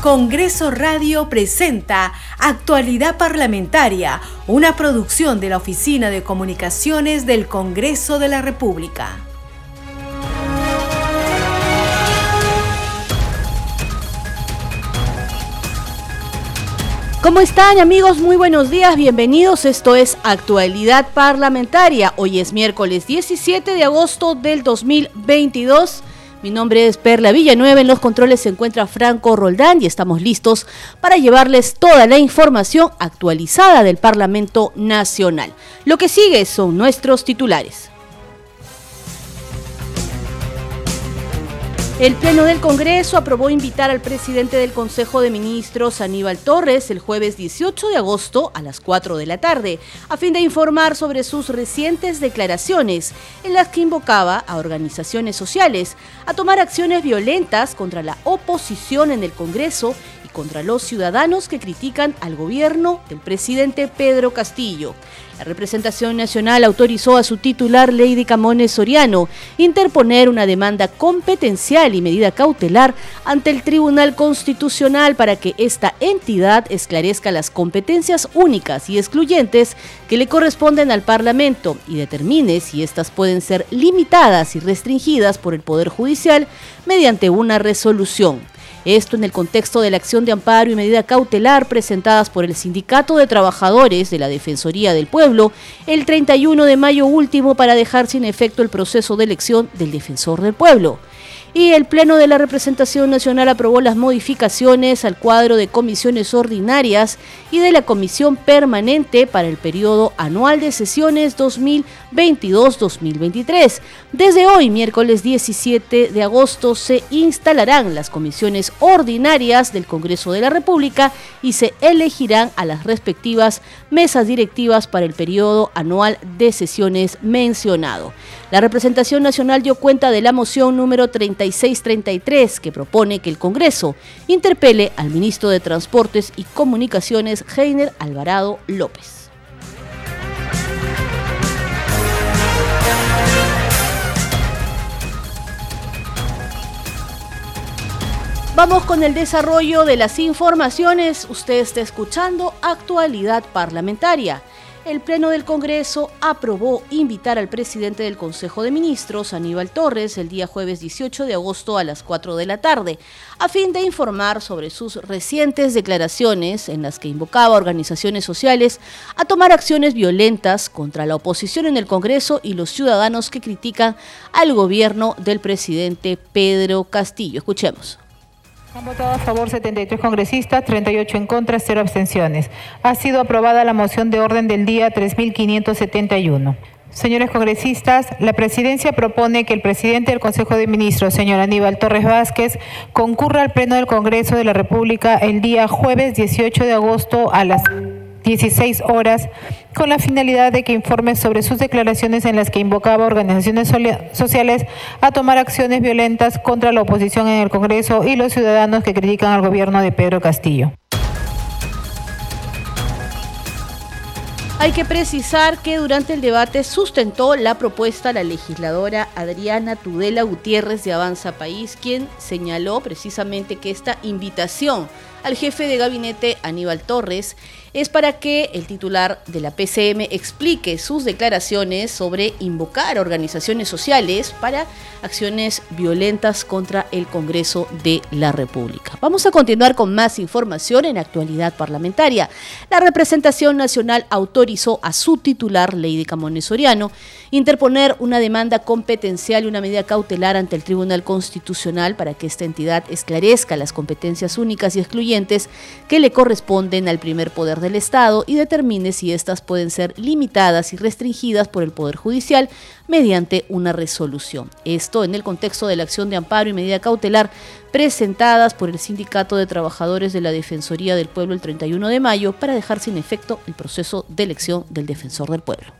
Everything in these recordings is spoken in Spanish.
Congreso Radio presenta Actualidad Parlamentaria, una producción de la Oficina de Comunicaciones del Congreso de la República. ¿Cómo están amigos? Muy buenos días, bienvenidos. Esto es Actualidad Parlamentaria. Hoy es miércoles 17 de agosto del 2022. Mi nombre es Perla Villanueva, en los controles se encuentra Franco Roldán y estamos listos para llevarles toda la información actualizada del Parlamento Nacional. Lo que sigue son nuestros titulares. El Pleno del Congreso aprobó invitar al presidente del Consejo de Ministros, Aníbal Torres, el jueves 18 de agosto a las 4 de la tarde, a fin de informar sobre sus recientes declaraciones en las que invocaba a organizaciones sociales a tomar acciones violentas contra la oposición en el Congreso contra los ciudadanos que critican al gobierno del presidente Pedro Castillo. La representación nacional autorizó a su titular Lady Camones Soriano interponer una demanda competencial y medida cautelar ante el Tribunal Constitucional para que esta entidad esclarezca las competencias únicas y excluyentes que le corresponden al Parlamento y determine si éstas pueden ser limitadas y restringidas por el Poder Judicial mediante una resolución. Esto en el contexto de la acción de amparo y medida cautelar presentadas por el Sindicato de Trabajadores de la Defensoría del Pueblo el 31 de mayo último para dejar sin efecto el proceso de elección del Defensor del Pueblo y el Pleno de la Representación Nacional aprobó las modificaciones al cuadro de comisiones ordinarias y de la comisión permanente para el periodo anual de sesiones 2022-2023. Desde hoy, miércoles 17 de agosto, se instalarán las comisiones ordinarias del Congreso de la República y se elegirán a las respectivas mesas directivas para el periodo anual de sesiones mencionado. La representación nacional dio cuenta de la moción número 3633 que propone que el Congreso interpele al ministro de Transportes y Comunicaciones, Heiner Alvarado López. Vamos con el desarrollo de las informaciones. Usted está escuchando Actualidad Parlamentaria el Pleno del Congreso aprobó invitar al presidente del Consejo de Ministros, Aníbal Torres, el día jueves 18 de agosto a las 4 de la tarde, a fin de informar sobre sus recientes declaraciones en las que invocaba a organizaciones sociales a tomar acciones violentas contra la oposición en el Congreso y los ciudadanos que critican al gobierno del presidente Pedro Castillo. Escuchemos. Han votado a favor 73 congresistas, 38 en contra, 0 abstenciones. Ha sido aprobada la moción de orden del día 3571. Señores congresistas, la presidencia propone que el presidente del Consejo de Ministros, señor Aníbal Torres Vázquez, concurra al Pleno del Congreso de la República el día jueves 18 de agosto a las 16 horas con la finalidad de que informe sobre sus declaraciones en las que invocaba organizaciones sociales a tomar acciones violentas contra la oposición en el Congreso y los ciudadanos que critican al gobierno de Pedro Castillo. Hay que precisar que durante el debate sustentó la propuesta la legisladora Adriana Tudela Gutiérrez de Avanza País, quien señaló precisamente que esta invitación al jefe de gabinete Aníbal Torres es para que el titular de la PCM explique sus declaraciones sobre invocar organizaciones sociales para acciones violentas contra el Congreso de la República. Vamos a continuar con más información en actualidad parlamentaria. La representación nacional autorizó a su titular, Lady Camones Soriano, interponer una demanda competencial y una medida cautelar ante el Tribunal Constitucional para que esta entidad esclarezca las competencias únicas y excluyentes que le corresponden al primer poder del Estado y determine si éstas pueden ser limitadas y restringidas por el Poder Judicial mediante una resolución. Esto en el contexto de la acción de amparo y medida cautelar presentadas por el Sindicato de Trabajadores de la Defensoría del Pueblo el 31 de mayo para dejar sin efecto el proceso de elección del Defensor del Pueblo.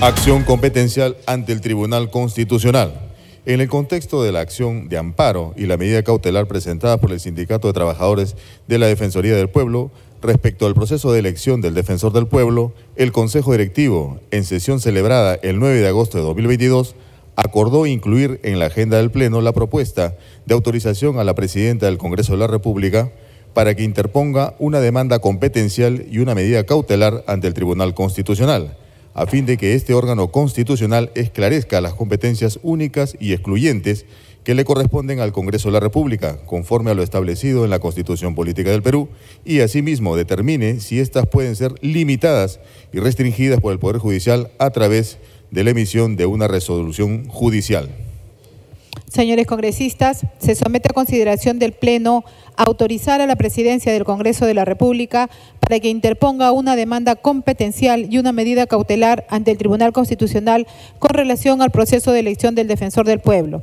Acción competencial ante el Tribunal Constitucional. En el contexto de la acción de amparo y la medida cautelar presentada por el Sindicato de Trabajadores de la Defensoría del Pueblo, Respecto al proceso de elección del defensor del pueblo, el Consejo Directivo, en sesión celebrada el 9 de agosto de 2022, acordó incluir en la agenda del Pleno la propuesta de autorización a la Presidenta del Congreso de la República para que interponga una demanda competencial y una medida cautelar ante el Tribunal Constitucional, a fin de que este órgano constitucional esclarezca las competencias únicas y excluyentes que le corresponden al Congreso de la República, conforme a lo establecido en la Constitución Política del Perú, y asimismo determine si éstas pueden ser limitadas y restringidas por el Poder Judicial a través de la emisión de una resolución judicial. Señores congresistas, se somete a consideración del Pleno autorizar a la Presidencia del Congreso de la República para que interponga una demanda competencial y una medida cautelar ante el Tribunal Constitucional con relación al proceso de elección del Defensor del Pueblo.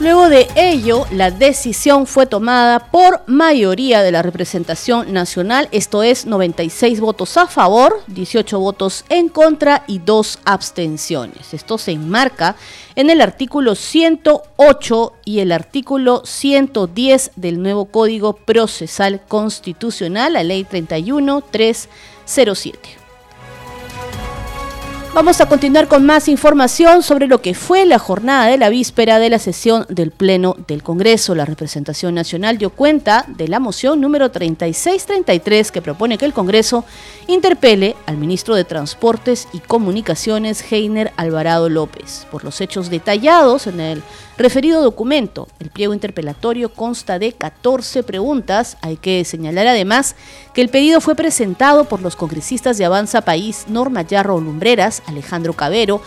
Luego de ello, la decisión fue tomada por mayoría de la representación nacional, esto es 96 votos a favor, 18 votos en contra y 2 abstenciones. Esto se enmarca en el artículo 108 y el artículo 110 del nuevo Código Procesal Constitucional, la Ley 31307. Vamos a continuar con más información sobre lo que fue la jornada de la víspera de la sesión del Pleno del Congreso. La representación nacional dio cuenta de la moción número 3633 que propone que el Congreso interpele al ministro de Transportes y Comunicaciones, Heiner Alvarado López, por los hechos detallados en el referido documento. El pliego interpelatorio consta de 14 preguntas. Hay que señalar además que el pedido fue presentado por los congresistas de Avanza País, Norma Yarro Lumbreras, Alejandro Cabero,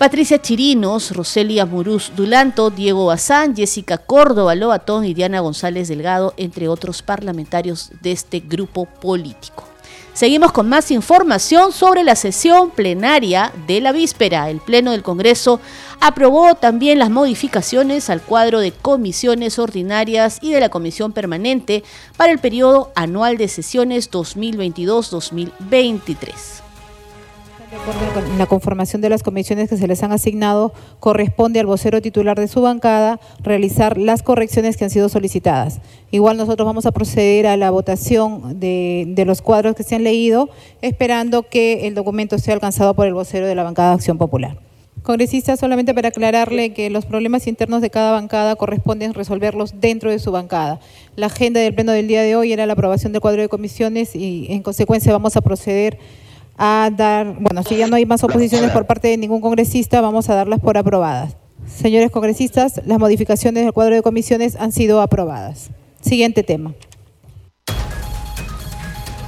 Patricia Chirinos, Roselia Muruz Dulanto, Diego Bazán, Jessica Córdoba Lobatón y Diana González Delgado, entre otros parlamentarios de este grupo político. Seguimos con más información sobre la sesión plenaria de la víspera. El Pleno del Congreso aprobó también las modificaciones al cuadro de comisiones ordinarias y de la comisión permanente para el periodo anual de sesiones 2022-2023 la conformación de las comisiones que se les han asignado, corresponde al vocero titular de su bancada realizar las correcciones que han sido solicitadas. Igual nosotros vamos a proceder a la votación de, los cuadros que se han leído, esperando que el documento sea alcanzado por el vocero de la bancada de Acción Popular. Congresista, solamente para aclararle que los problemas internos de cada bancada corresponden resolverlos dentro de su bancada. La agenda del pleno del día de hoy era la aprobación del cuadro de comisiones y en consecuencia vamos a proceder a dar, bueno, si ya no hay más oposiciones por parte de ningún congresista, vamos a darlas por aprobadas. Señores congresistas, las modificaciones del cuadro de comisiones han sido aprobadas. Siguiente tema.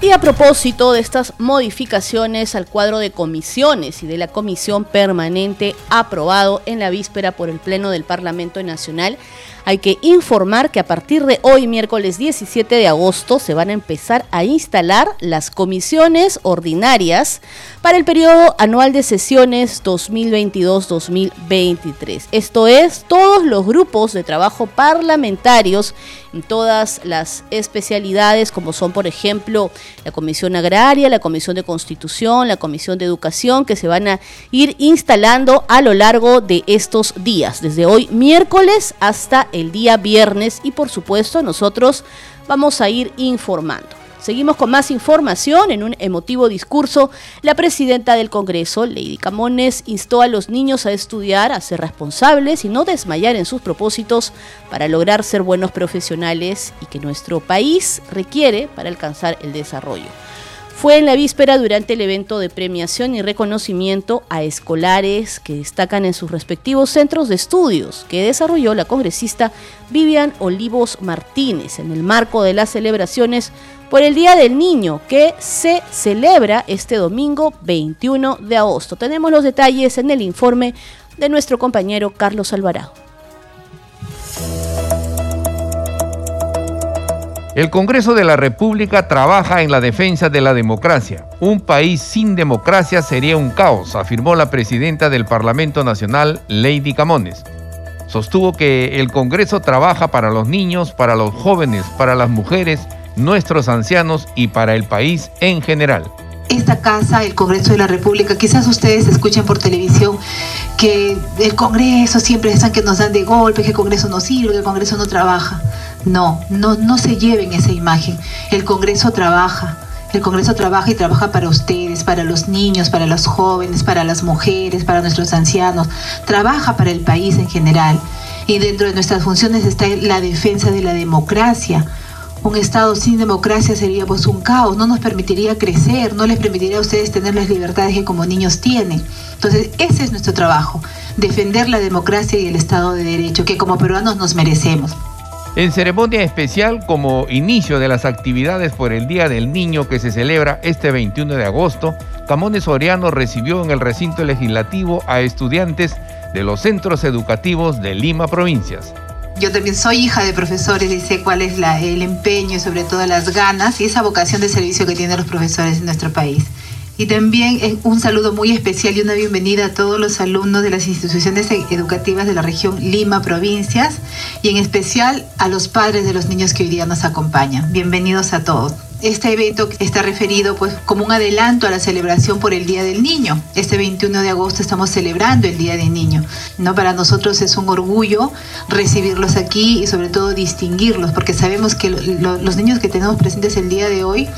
Y a propósito de estas modificaciones al cuadro de comisiones y de la comisión permanente aprobado en la víspera por el Pleno del Parlamento Nacional, hay que informar que a partir de hoy, miércoles 17 de agosto, se van a empezar a instalar las comisiones ordinarias para el periodo anual de sesiones 2022-2023. Esto es, todos los grupos de trabajo parlamentarios en todas las especialidades, como son, por ejemplo, la Comisión Agraria, la Comisión de Constitución, la Comisión de Educación, que se van a ir instalando a lo largo de estos días, desde hoy miércoles hasta el día viernes y por supuesto nosotros vamos a ir informando. Seguimos con más información. En un emotivo discurso, la presidenta del Congreso, Lady Camones, instó a los niños a estudiar, a ser responsables y no desmayar en sus propósitos para lograr ser buenos profesionales y que nuestro país requiere para alcanzar el desarrollo fue en la víspera durante el evento de premiación y reconocimiento a escolares que destacan en sus respectivos centros de estudios que desarrolló la congresista Vivian Olivos Martínez en el marco de las celebraciones por el Día del Niño que se celebra este domingo 21 de agosto. Tenemos los detalles en el informe de nuestro compañero Carlos Alvarado. El Congreso de la República trabaja en la defensa de la democracia. Un país sin democracia sería un caos, afirmó la presidenta del Parlamento Nacional, Lady Camones. Sostuvo que el Congreso trabaja para los niños, para los jóvenes, para las mujeres, nuestros ancianos y para el país en general esta casa, el Congreso de la República, quizás ustedes escuchen por televisión que el Congreso siempre están que nos dan de golpe, que el Congreso no sirve, que el Congreso no trabaja. No, no, no se lleven esa imagen. El Congreso trabaja. El Congreso trabaja y trabaja para ustedes, para los niños, para los jóvenes, para las mujeres, para nuestros ancianos. Trabaja para el país en general. Y dentro de nuestras funciones está la defensa de la democracia. Un Estado sin democracia sería pues un caos, no nos permitiría crecer, no les permitiría a ustedes tener las libertades que como niños tienen. Entonces, ese es nuestro trabajo, defender la democracia y el Estado de Derecho, que como peruanos nos merecemos. En ceremonia especial como inicio de las actividades por el Día del Niño que se celebra este 21 de agosto, Camones Soriano recibió en el recinto legislativo a estudiantes de los centros educativos de Lima Provincias. Yo también soy hija de profesores y sé cuál es el empeño y sobre todo las ganas y esa vocación de servicio que tienen los profesores en nuestro país. Y también un saludo muy especial y una bienvenida a todos los alumnos de las instituciones e-, educativas de la región Lima, provincias, y en especial a los padres de los niños que hoy día nos acompañan. Bienvenidos a todos. Este evento está referido pues como un adelanto a la celebración por el Día del Niño. Este 21 de agosto estamos celebrando el Día del Niño. ¿no? Para nosotros es un orgullo recibirlos aquí y sobre todo distinguirlos, porque sabemos que los niños que tenemos presentes el día de hoy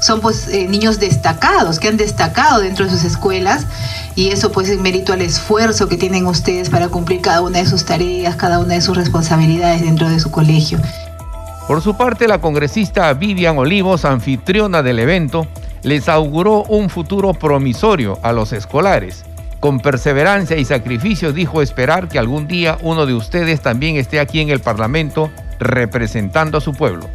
son pues eh, niños destacados, que han destacado dentro de sus escuelas y eso pues es mérito al esfuerzo que tienen ustedes para cumplir cada una de sus tareas, cada una de sus responsabilidades dentro de su colegio. Por su parte, la congresista Vivian Olivos, anfitriona del evento, les auguró un futuro promisorio a los escolares. Con perseverancia y sacrificio dijo esperar que algún día uno de ustedes también esté aquí en el Parlamento representando a su pueblo.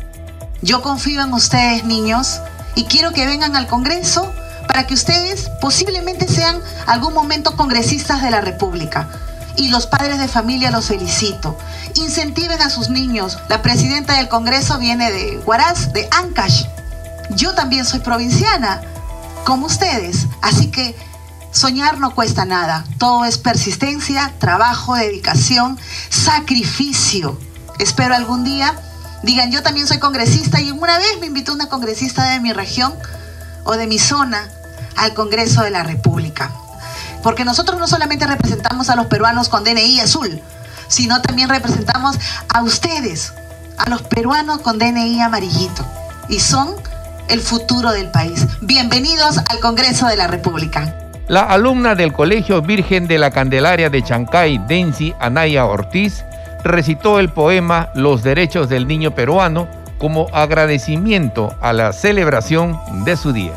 Yo confío en ustedes, niños, y quiero que vengan al Congreso para que ustedes posiblemente sean algún momento congresistas de la República. Y los padres de familia los felicito. Incentiven a sus niños. La presidenta del Congreso viene de Huaraz, de Ancash. Yo también soy provinciana, como ustedes. Así que soñar no cuesta nada. Todo es persistencia, trabajo, dedicación, sacrificio. Espero algún día digan, yo también soy congresista y una vez me invitó una congresista de mi región o de mi zona al Congreso de la República. Porque nosotros no solamente representamos a los peruanos con DNI azul, sino también representamos a ustedes, a los peruanos con DNI amarillito. Y son el futuro del país. Bienvenidos al Congreso de la República. La alumna del Colegio Virgen de la Candelaria de Chancay, Densi Anaya Ortiz, recitó el poema Los Derechos del Niño Peruano como agradecimiento a la celebración de su día.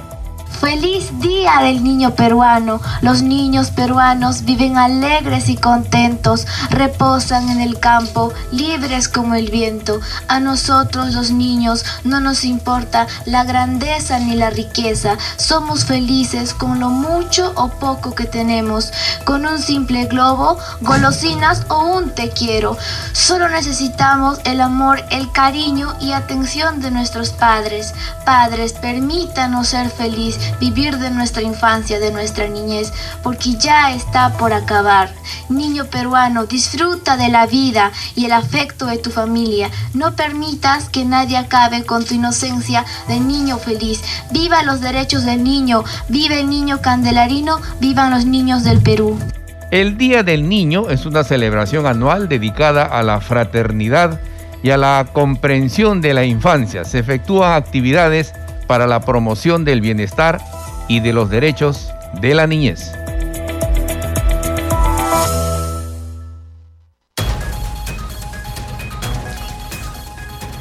Feliz Día del Niño Peruano. Los niños peruanos viven alegres y contentos, reposan en el campo, libres como el viento. A nosotros los niños no nos importa la grandeza ni la riqueza. Somos felices con lo mucho o poco que tenemos, con un simple globo, golosinas o un te quiero. Solo necesitamos el amor, el cariño y atención de nuestros padres. Padres, permítanos ser felices vivir de nuestra infancia, de nuestra niñez, porque ya está por acabar. Niño peruano, disfruta de la vida y el afecto de tu familia. No permitas que nadie acabe con tu inocencia de niño feliz. Viva los derechos del niño, vive el niño candelarino, vivan los niños del Perú. El Día del Niño es una celebración anual dedicada a la fraternidad y a la comprensión de la infancia. Se efectúan actividades para la promoción del bienestar y de los derechos de la niñez.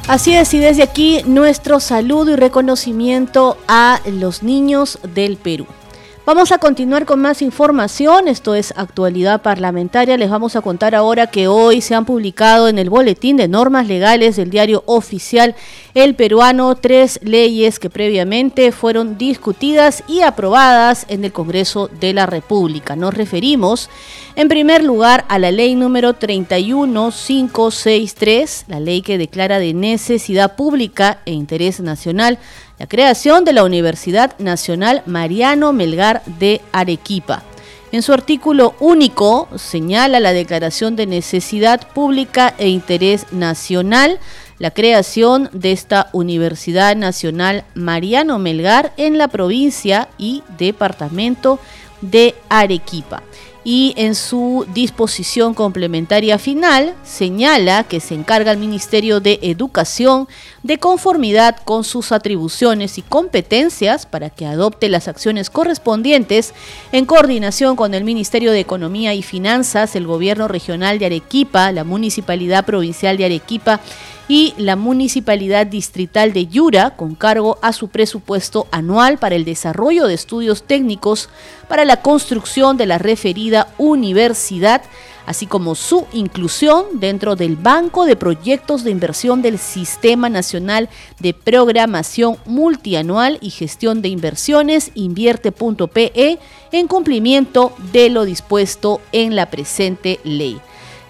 Así es, y desde aquí nuestro saludo y reconocimiento a los niños del Perú. Vamos a continuar con más información, esto es actualidad parlamentaria. Les vamos a contar ahora que hoy se han publicado en el Boletín de Normas Legales del diario oficial El Peruano tres leyes que previamente fueron discutidas y aprobadas en el Congreso de la República. Nos referimos en primer lugar a la ley número 31563, la ley que declara de necesidad pública e interés nacional la creación de la Universidad Nacional Mariano Melgar de Arequipa. En su artículo único señala la declaración de necesidad pública e interés nacional, la creación de esta Universidad Nacional Mariano Melgar en la provincia y departamento de Arequipa. Y en su disposición complementaria final señala que se encarga al Ministerio de Educación de conformidad con sus atribuciones y competencias para que adopte las acciones correspondientes en coordinación con el Ministerio de Economía y Finanzas, el Gobierno Regional de Arequipa, la Municipalidad Provincial de Arequipa y la Municipalidad Distrital de Yura, con cargo a su presupuesto anual para el desarrollo de estudios técnicos para la construcción de la referida universidad, así como su inclusión dentro del Banco de Proyectos de Inversión del Sistema Nacional de Programación Multianual y Gestión de Inversiones, invierte.pe, en cumplimiento de lo dispuesto en la presente ley.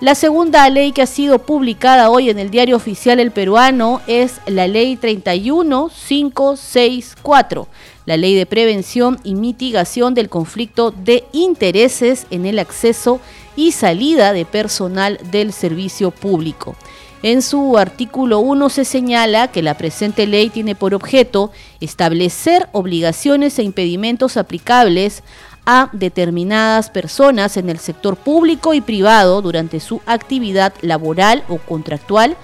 La segunda ley que ha sido publicada hoy en el diario oficial El Peruano es la ley 31564, la ley de prevención y mitigación del conflicto de intereses en el acceso y salida de personal del servicio público. En su artículo 1 se señala que la presente ley tiene por objeto establecer obligaciones e impedimentos aplicables a determinadas personas en el sector público y privado durante su actividad laboral o contractual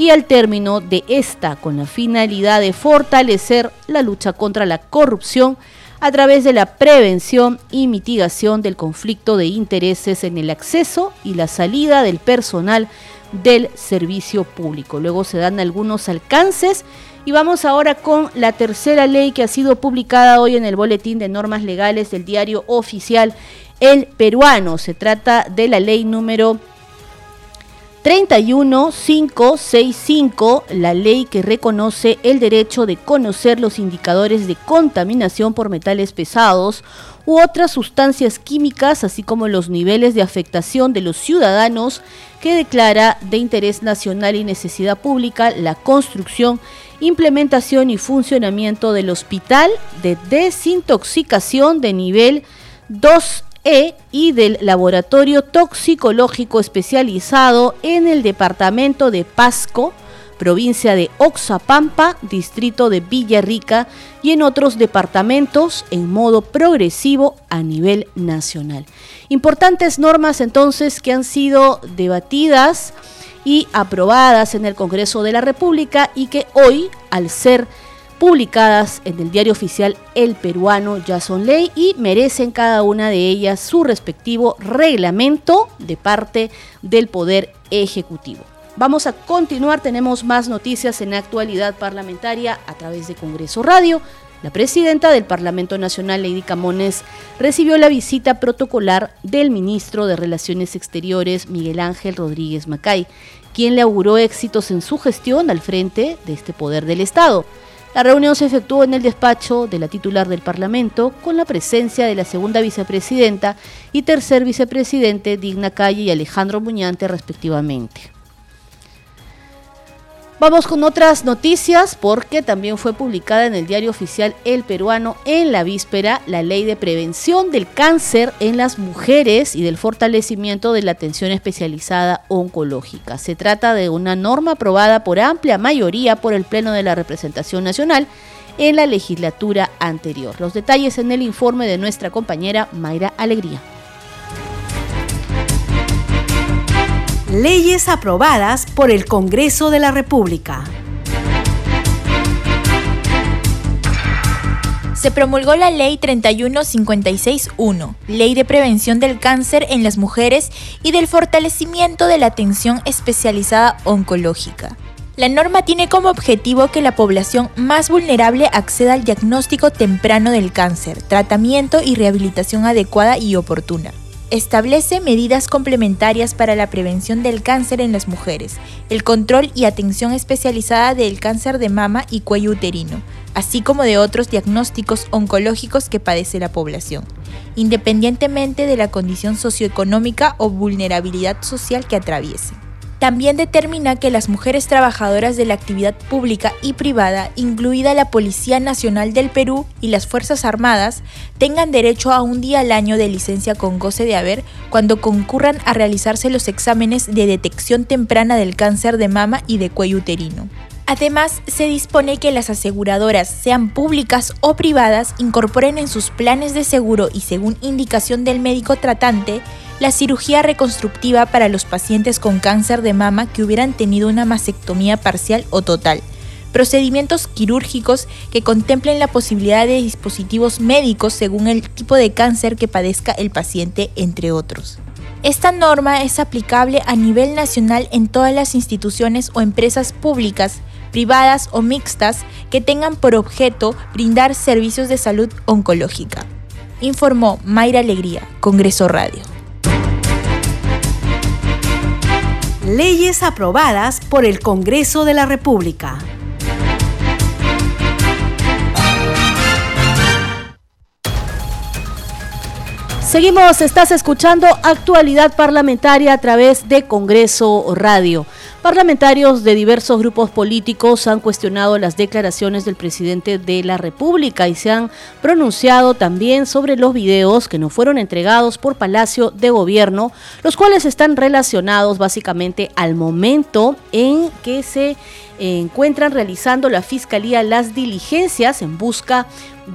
y al término de esta con la finalidad de fortalecer la lucha contra la corrupción a través de la prevención y mitigación del conflicto de intereses en el acceso y la salida del personal del servicio público. Luego se dan algunos alcances y vamos ahora con la tercera ley que ha sido publicada hoy en el Boletín de Normas Legales del diario oficial El Peruano. Se trata de la ley número 31565, la ley que reconoce el derecho de conocer los indicadores de contaminación por metales pesados u otras sustancias químicas, así como los niveles de afectación de los ciudadanos, que declara de interés nacional y necesidad pública la construcción implementación y funcionamiento del Hospital de Desintoxicación de nivel 2E y del Laboratorio Toxicológico Especializado en el Departamento de Pasco, provincia de Oxapampa, distrito de Villarrica y en otros departamentos en modo progresivo a nivel nacional. Importantes normas entonces que han sido debatidas y aprobadas en el Congreso de la República y que hoy, al ser publicadas en el diario oficial El Peruano, ya son ley y merecen cada una de ellas su respectivo reglamento de parte del Poder Ejecutivo. Vamos a continuar, tenemos más noticias en actualidad parlamentaria a través de Congreso Radio. La presidenta del Parlamento Nacional, Lady Camones, recibió la visita protocolar del ministro de Relaciones Exteriores, Miguel Ángel Rodríguez Macay, quien le auguró éxitos en su gestión al frente de este poder del Estado. La reunión se efectuó en el despacho de la titular del Parlamento con la presencia de la segunda vicepresidenta y tercer vicepresidente Digna Calle y Alejandro Muñante respectivamente. Vamos con otras noticias porque también fue publicada en el diario oficial El Peruano en la víspera la ley de prevención del cáncer en las mujeres y del fortalecimiento de la atención especializada oncológica. Se trata de una norma aprobada por amplia mayoría por el Pleno de la Representación Nacional en la legislatura anterior. Los detalles en el informe de nuestra compañera Mayra Alegría. Leyes aprobadas por el Congreso de la República. Se promulgó la Ley 31561, Ley de Prevención del Cáncer en las Mujeres y del Fortalecimiento de la Atención Especializada Oncológica. La norma tiene como objetivo que la población más vulnerable acceda al diagnóstico temprano del cáncer, tratamiento y rehabilitación adecuada y oportuna establece medidas complementarias para la prevención del cáncer en las mujeres, el control y atención especializada del cáncer de mama y cuello uterino, así como de otros diagnósticos oncológicos que padece la población, independientemente de la condición socioeconómica o vulnerabilidad social que atraviese. También determina que las mujeres trabajadoras de la actividad pública y privada, incluida la Policía Nacional del Perú y las Fuerzas Armadas, tengan derecho a un día al año de licencia con goce de haber cuando concurran a realizarse los exámenes de detección temprana del cáncer de mama y de cuello uterino. Además, se dispone que las aseguradoras, sean públicas o privadas, incorporen en sus planes de seguro y según indicación del médico tratante, la cirugía reconstructiva para los pacientes con cáncer de mama que hubieran tenido una mastectomía parcial o total, procedimientos quirúrgicos que contemplen la posibilidad de dispositivos médicos según el tipo de cáncer que padezca el paciente, entre otros. Esta norma es aplicable a nivel nacional en todas las instituciones o empresas públicas privadas o mixtas que tengan por objeto brindar servicios de salud oncológica. Informó Mayra Alegría, Congreso Radio. Leyes aprobadas por el Congreso de la República. Seguimos, estás escuchando actualidad parlamentaria a través de Congreso Radio. Parlamentarios de diversos grupos políticos han cuestionado las declaraciones del presidente de la República y se han pronunciado también sobre los videos que no fueron entregados por Palacio de Gobierno, los cuales están relacionados básicamente al momento en que se encuentran realizando la Fiscalía las diligencias en busca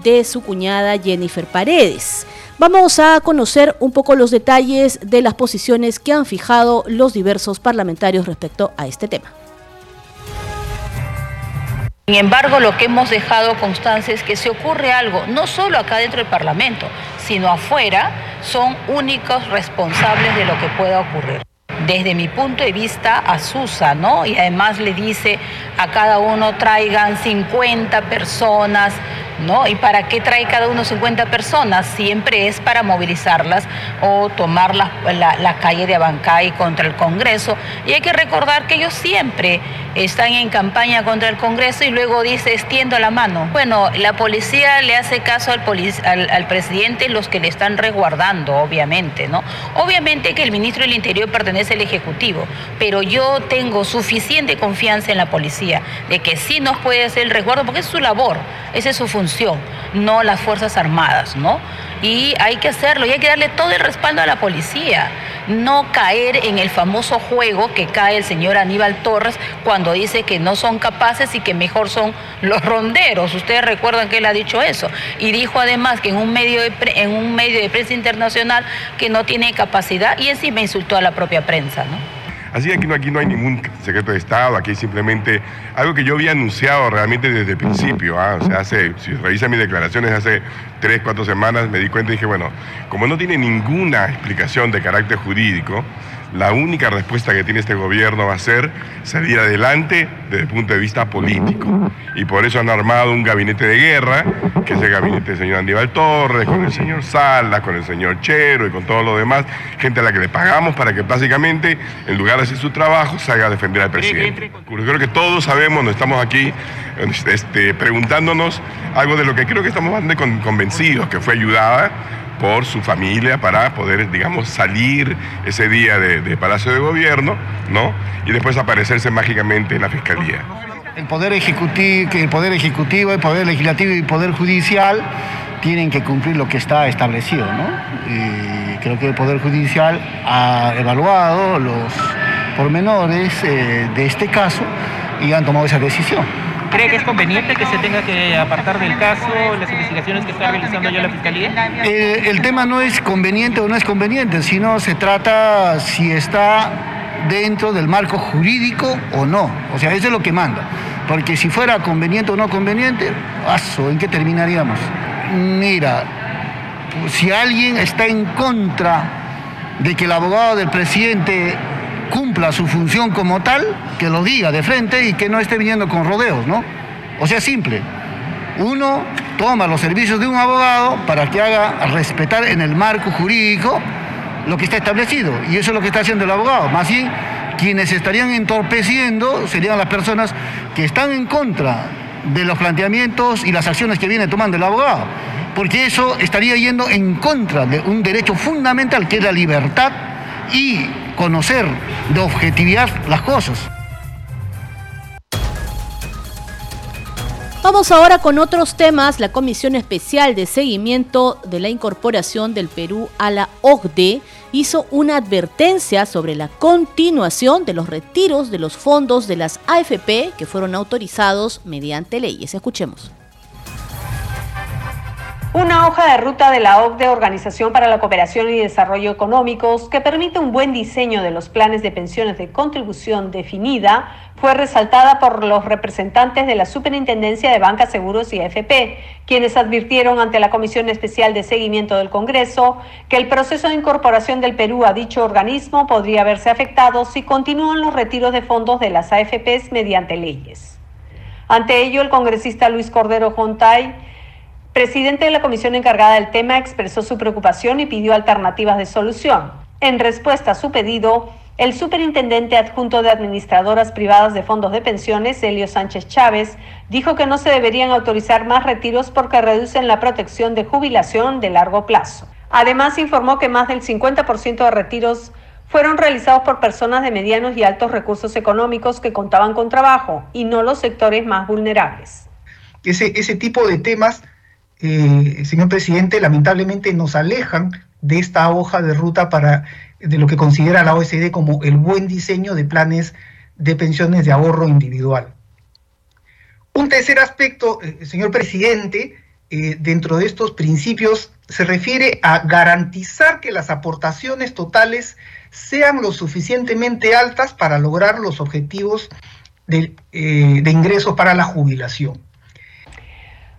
de su cuñada Jennifer Paredes. Vamos a conocer un poco los detalles de las posiciones que han fijado los diversos parlamentarios respecto a este tema. Sin embargo, lo que hemos dejado constancia es que si ocurre algo, no solo acá dentro del Parlamento, sino afuera, son únicos responsables de lo que pueda ocurrir desde mi punto de vista, asusa, ¿no? Y además le dice a cada uno traigan 50 personas, ¿no? ¿Y para qué trae cada uno 50 personas? Siempre es para movilizarlas o tomar la, la, calle de Abancay contra el Congreso. Y hay que recordar que ellos siempre están en campaña contra el Congreso y luego dice extiendo la mano. Bueno, la policía le hace caso al, al, al presidente los que le están resguardando, obviamente, ¿no? Obviamente que el ministro del Interior pertenece al Ejecutivo, pero yo tengo suficiente confianza en la policía de que sí nos puede hacer el resguardo porque es su labor, esa es su función no las Fuerzas Armadas, ¿no? Y hay que hacerlo y hay que darle todo el respaldo a la policía. No caer en el famoso juego que cae el señor Aníbal Torres cuando dice que no son capaces y que mejor son los ronderos. Ustedes recuerdan que él ha dicho eso. Y dijo además que en un medio de, en un medio de prensa internacional que no tiene capacidad y encima insultó a la propia prensa, ¿no? Así que aquí no hay ningún secreto de Estado, aquí simplemente algo que yo había anunciado realmente desde el principio. ¿ah? O sea, hace, si revisa mis declaraciones hace tres, cuatro semanas, me di cuenta y dije, bueno, como no tiene ninguna explicación de carácter jurídico, la única respuesta que tiene este gobierno va a ser salir adelante desde el punto de vista político. Y por eso han armado un gabinete de guerra, que es el gabinete del señor Aníbal Torres, con el señor Sala, con el señor Chero y con todo lo demás, gente a la que le pagamos para que básicamente, en lugar de hacer su trabajo, salga a defender al presidente. Creo que todos sabemos, estamos aquí este, preguntándonos algo de lo que creo que estamos bastante convencidos, que fue ayudada por su familia para poder, digamos, salir ese día de, Palacio de Gobierno, ¿no? Y después aparecerse mágicamente en la Fiscalía. El Poder Ejecutivo, el Poder Ejecutivo, el Poder Legislativo y el Poder Judicial tienen que cumplir lo que está establecido, ¿no? Creo que el Poder Judicial ha evaluado los pormenores eh, de este caso y han tomado esa decisión. ¿Cree que es conveniente que se tenga que apartar del caso las investigaciones que está realizando ya la Fiscalía? Eh, el tema no es conveniente o no es conveniente, sino se trata si está dentro del marco jurídico o no. O sea, eso es lo que manda. Porque si fuera conveniente o no conveniente, ¿en qué terminaríamos? Mira, si alguien está en contra de que el abogado del presidente cumpla su función como tal, que lo diga de frente y que no esté viniendo con rodeos, ¿no? O sea, simple. Uno toma los servicios de un abogado para que haga respetar en el marco jurídico lo que está establecido. Y eso es lo que está haciendo el abogado. Más bien, quienes estarían entorpeciendo serían las personas que están en contra de los planteamientos y las acciones que viene tomando el abogado. Porque eso estaría yendo en contra de un derecho fundamental que es la libertad y conocer de objetividad las cosas. Vamos ahora con otros temas. La Comisión Especial de Seguimiento de la Incorporación del Perú a la OCDE hizo una advertencia sobre la continuación de los retiros de los fondos de las AFP que fueron autorizados mediante leyes. Escuchemos. Una hoja de ruta de la OCDE, Organización para la Cooperación y Desarrollo Económicos, que permite un buen diseño de los planes de pensiones de contribución definida, fue resaltada por los representantes de la Superintendencia de Banca, Seguros y AFP, quienes advirtieron ante la Comisión Especial de Seguimiento del Congreso que el proceso de incorporación del Perú a dicho organismo podría verse afectado si continúan los retiros de fondos de las AFPs mediante leyes. Ante ello, el congresista Luis Cordero Jontay presidente de la comisión encargada del tema expresó su preocupación y pidió alternativas de solución. En respuesta a su pedido, el superintendente adjunto de administradoras privadas de fondos de pensiones, Elio Sánchez Chávez, dijo que no se deberían autorizar más retiros porque reducen la protección de jubilación de largo plazo. Además, informó que más del 50% de retiros fueron realizados por personas de medianos y altos recursos económicos que contaban con trabajo y no los sectores más vulnerables. Ese, ese tipo de temas eh, señor presidente, lamentablemente nos alejan de esta hoja de ruta para de lo que considera la OSD como el buen diseño de planes de pensiones de ahorro individual. Un tercer aspecto, eh, señor presidente, eh, dentro de estos principios se refiere a garantizar que las aportaciones totales sean lo suficientemente altas para lograr los objetivos de ingresos para la jubilación.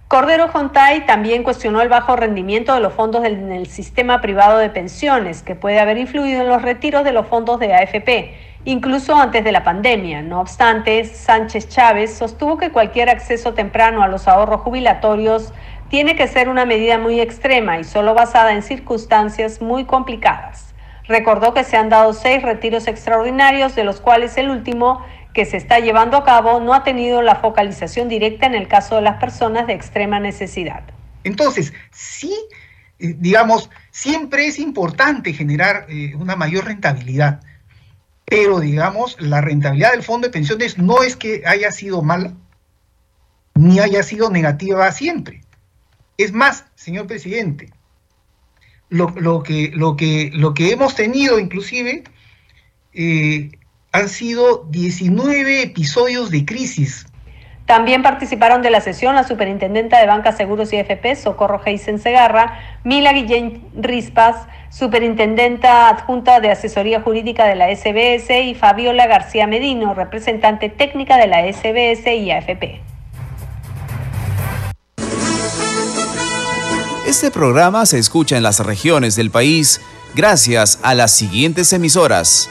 Cordero Jontay también cuestionó el bajo rendimiento de los fondos del, el sistema privado de pensiones, que puede haber influido en los retiros de los fondos de AFP, incluso antes de la pandemia. No obstante, Sánchez Chávez sostuvo que cualquier acceso temprano a los ahorros jubilatorios tiene que ser una medida muy extrema y solo basada en circunstancias muy complicadas. Recordó que se han dado seis retiros extraordinarios, de los cuales el último que se está llevando a cabo no ha tenido la focalización directa en el caso de las personas de extrema necesidad. Entonces, sí, eh, digamos, siempre es importante generar eh, una mayor rentabilidad, pero digamos, la rentabilidad del fondo de pensiones no es que haya sido mala, ni haya sido negativa siempre. Es más, señor presidente, lo, que, lo, que, lo que hemos tenido inclusive eh, han sido 19 episodios de crisis. También participaron de la sesión la superintendenta de Banca Seguros y FP, Socorro Heisen Segarra, Mila Guillén Rispas, superintendenta adjunta de asesoría jurídica de la SBS y Fabiola García Medino, representante técnica de la SBS y AFP. Este programa se escucha en las regiones del país gracias a las siguientes emisoras.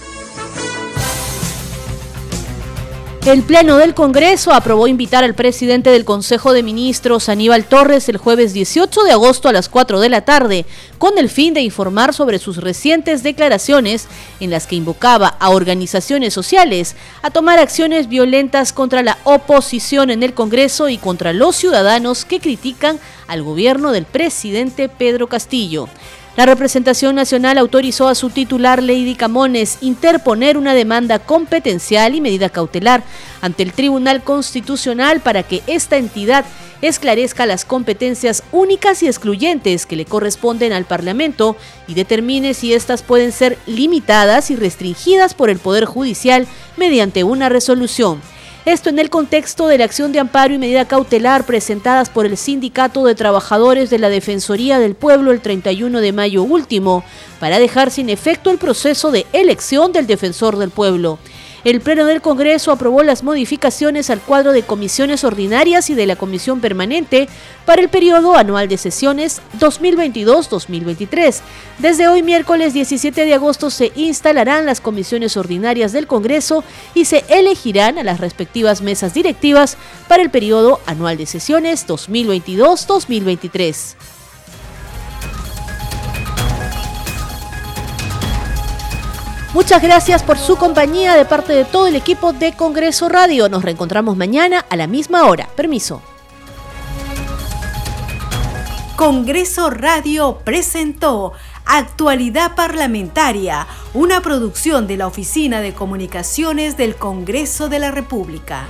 El Pleno del Congreso aprobó invitar al presidente del Consejo de Ministros, Aníbal Torres, el jueves 18 de agosto a las 4 de la tarde, con el fin de informar sobre sus recientes declaraciones en las que invocaba a organizaciones sociales a tomar acciones violentas contra la oposición en el Congreso y contra los ciudadanos que critican al gobierno del presidente Pedro Castillo. La representación nacional autorizó a su titular Lady Camones interponer una demanda competencial y medida cautelar ante el Tribunal Constitucional para que esta entidad esclarezca las competencias únicas y excluyentes que le corresponden al Parlamento y determine si éstas pueden ser limitadas y restringidas por el Poder Judicial mediante una resolución. Esto en el contexto de la acción de amparo y medida cautelar presentadas por el Sindicato de Trabajadores de la Defensoría del Pueblo el 31 de mayo último, para dejar sin efecto el proceso de elección del defensor del pueblo. El Pleno del Congreso aprobó las modificaciones al cuadro de comisiones ordinarias y de la Comisión Permanente para el periodo anual de sesiones 2022-2023. Desde hoy, miércoles 17 de agosto, se instalarán las comisiones ordinarias del Congreso y se elegirán a las respectivas mesas directivas para el periodo anual de sesiones 2022-2023. Muchas gracias por su compañía de parte de todo el equipo de Congreso Radio. Nos reencontramos mañana a la misma hora. Permiso. Congreso Radio presentó Actualidad Parlamentaria, una producción de la Oficina de Comunicaciones del Congreso de la República.